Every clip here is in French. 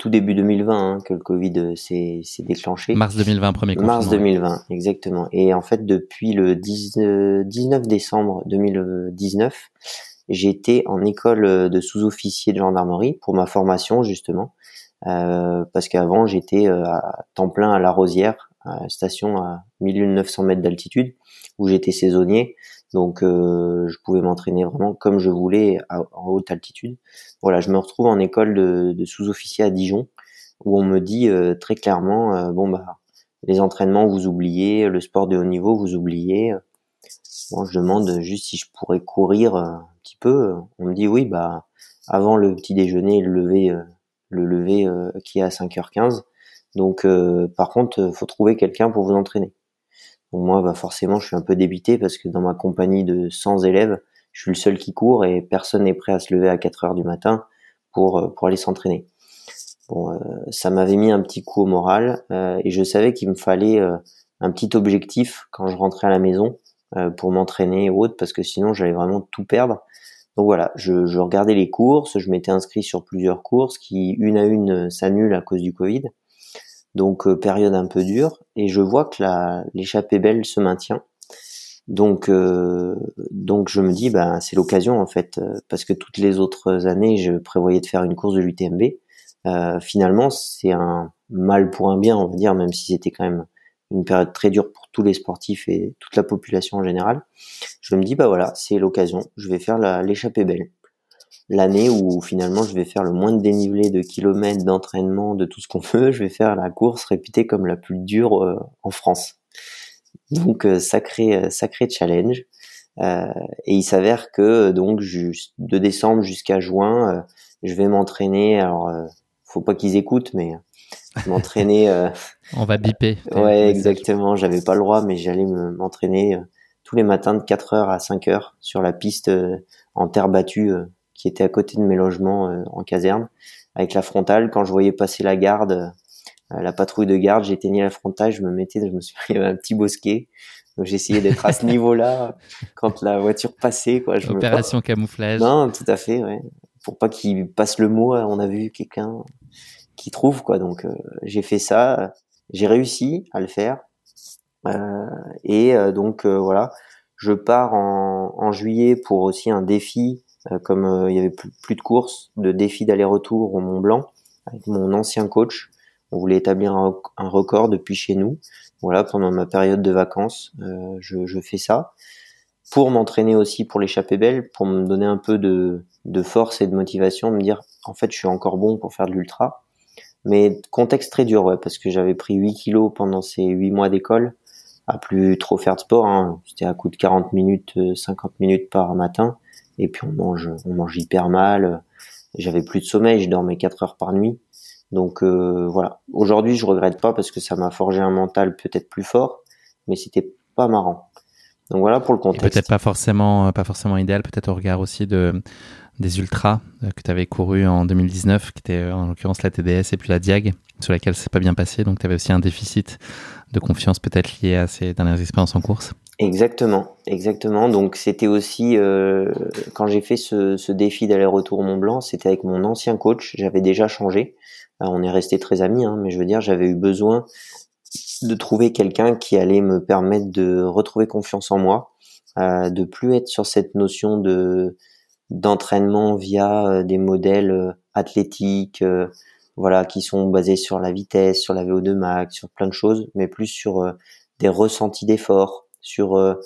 tout début 2020 hein, que le Covid euh, s'est déclenché. Mars 2020, premier confinement. Mars 2020, exactement. Et en fait, depuis le 19 décembre 2019, j'étais en école de sous-officier de gendarmerie pour ma formation justement, euh, parce qu'avant j'étais euh, à temps plein à La Rosière, à station à 1900 mètres d'altitude, où j'étais saisonnier. Donc euh, je pouvais m'entraîner vraiment comme je voulais en haute altitude. Voilà, je me retrouve en école de, sous-officier à Dijon où on me dit euh, très clairement euh, bon bah les entraînements vous oubliez, le sport de haut niveau vous oubliez. Bon, je demande juste si je pourrais courir un petit peu. On me dit oui bah avant le petit déjeuner le lever le lever qui est à 5h15. Donc par contre, faut trouver quelqu'un pour vous entraîner. Donc moi, bah forcément, je suis un peu débité parce que dans ma compagnie de 100 élèves, je suis le seul qui court et personne n'est prêt à se lever à 4 heures du matin pour euh, pour aller s'entraîner. Bon, euh, ça m'avait mis un petit coup au moral euh, et je savais qu'il me fallait un petit objectif quand je rentrais à la maison pour m'entraîner ou autre parce que sinon j'allais vraiment tout perdre. Donc voilà, je, je regardais les courses, je m'étais inscrit sur plusieurs courses qui une à une s'annulent à cause du Covid donc euh, période un peu dure, et je vois que l'échappée belle se maintient. Donc, euh, donc je me dis, bah, c'est l'occasion en fait, euh, parce que toutes les autres années, je prévoyais de faire une course de l'UTMB. Euh, finalement, c'est un mal pour un bien, on va dire, même si c'était quand même une période très dure pour tous les sportifs et toute la population en général. Je me dis, bah voilà, c'est l'occasion, je vais faire l'échappée belle l'année où finalement je vais faire le moins de dénivelé de kilomètres d'entraînement, de tout ce qu'on veut, je vais faire la course réputée comme la plus dure euh, en France. Donc euh, sacré euh, sacré challenge. et il s'avère que donc de décembre jusqu'à juin, je vais m'entraîner. Alors faut pas qu'ils écoutent, mais m'entraîner. On va biper. ouais, exactement. J'avais pas le droit, mais j'allais m'entraîner tous les matins de 4 heures à 5 heures sur la piste en terre battue qui était à côté de mes logements euh, en caserne, avec la frontale. Quand je voyais passer la garde, euh, la patrouille de garde, j'éteignais la frontale, je me mettais, je me suis pris un petit bosquet. Donc j'essayais d'être à ce niveau-là quand la voiture passait. Quoi, je Opération camouflage. Non, tout à fait, ouais. Pour pas qu'il passe le mot, on a vu quelqu'un qui trouve quoi. Donc euh, j'ai fait ça, j'ai réussi à le faire. Euh, et donc voilà, je pars en, en, juillet pour aussi un défi euh, comme euh, il y avait plus, de courses, de défis d'aller-retour au Mont Blanc avec mon ancien coach. On voulait établir un, record depuis chez nous. Voilà, pendant ma période de vacances, euh, je, je, fais ça pour m'entraîner aussi pour l'échappée belle, pour me donner un peu de, de, force et de motivation, me dire en fait je suis encore bon pour faire de l'ultra. Mais contexte très dur, ouais, parce que j'avais pris 8 kilos pendant ces 8 mois d'école, à plus trop faire de sport. Hein. C'était à coup de 40 minutes, 50 minutes par matin et puis on mange, on mange hyper mal. J'avais plus de sommeil, je dormais 4 heures par nuit. Donc euh, voilà. Aujourd'hui, je regrette pas parce que ça m'a forgé un mental peut-être plus fort, mais c'était pas marrant. Donc voilà pour le contexte. Peut-être pas forcément, pas forcément idéal, peut-être au regard aussi de des ultras que tu avais couru en 2019, qui était en l'occurrence la TDS et puis la Diag, sur laquelle c'est pas bien passé. Donc tu avais aussi un déficit de confiance peut-être lié à ces dernières expériences en course. Exactement, exactement. Donc c'était aussi euh, quand j'ai fait ce, ce défi d'aller-retour Mont Blanc, c'était avec mon ancien coach. J'avais déjà changé. on est resté très amis, hein, mais je veux dire, j'avais eu besoin de trouver quelqu'un qui allait me permettre de retrouver confiance en moi, euh, de plus être sur cette notion de d'entraînement via euh, des modèles euh, athlétiques, euh, voilà, qui sont basés sur la vitesse, sur la VO2 max, sur plein de choses, mais plus sur des ressentis d'effort, sur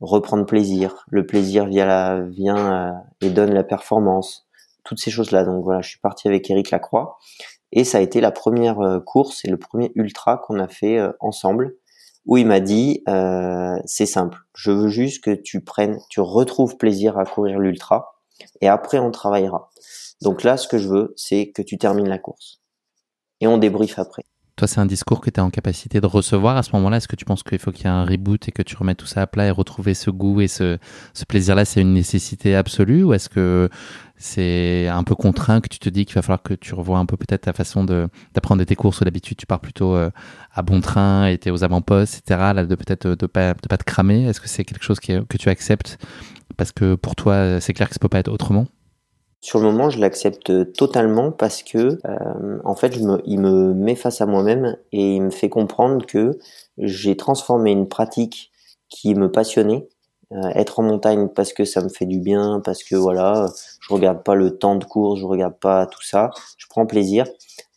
reprendre plaisir. Le plaisir via la, vient et donne la performance. Toutes ces choses-là. Donc voilà, je suis parti avec Eric Lacroix et ça a été la première course et le premier ultra qu'on a fait ensemble où il m'a dit euh, c'est simple, je veux juste que tu prennes, tu retrouves plaisir à courir l'ultra et après on travaillera. Donc là, ce que je veux, c'est que tu termines la course. Et on débriefe après. Toi, c'est un discours que tu es en capacité de recevoir à ce moment-là. Est-ce que tu penses qu'il faut qu'il y ait un reboot et que tu remettes tout ça à plat et retrouver ce goût et ce, plaisir-là, c'est une nécessité absolue ou est-ce que c'est un peu contraint que tu te dis qu'il va falloir que tu revoies un peu peut-être ta façon d'apprendre tes courses? Ou d'habitude tu pars plutôt euh, à bon train et es aux avant-postes, etc. Là, de peut-être de pas, de pas te cramer. Est-ce que c'est quelque chose que tu acceptes? Parce que pour toi, c'est clair que ça peut pas être autrement sur le moment, je l'accepte totalement parce que, euh, en fait, il me met face à moi-même et il me fait comprendre que j'ai transformé une pratique qui me passionnait, euh, être en montagne parce que ça me fait du bien, parce que voilà, je regarde pas le temps de course, je regarde pas tout ça, je prends plaisir,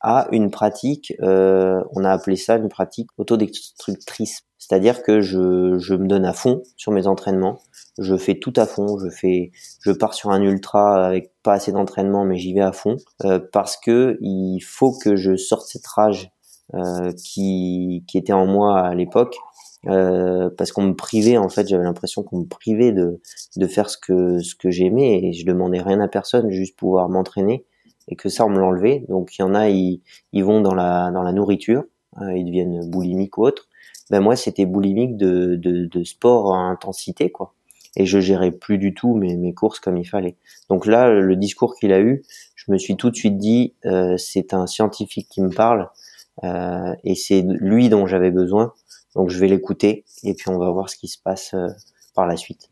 à une pratique, euh, on a appelé ça une pratique autodestructrice. C'est-à-dire que je, je me donne à fond sur mes entraînements, je fais tout à fond, je fais, je pars sur un ultra avec pas assez d'entraînement, mais j'y vais à fond euh, parce que il faut que je sorte cette rage euh, qui, qui était en moi à l'époque. Euh, parce qu'on me privait en fait j'avais l'impression qu'on me privait de, de faire ce que ce que j'aimais et je demandais rien à personne juste pouvoir m'entraîner et que ça on me l'enlevait donc il y en a ils, ils vont dans la dans la nourriture ils deviennent boulimiques ou autres ben moi c'était boulimique de, de, de sport à intensité quoi et je gérais plus du tout mes, mes courses comme il fallait. Donc là, le discours qu'il a eu, je me suis tout de suite dit, euh, c'est un scientifique qui me parle euh, et c'est lui dont j'avais besoin. Donc je vais l'écouter et puis on va voir ce qui se passe euh, par la suite.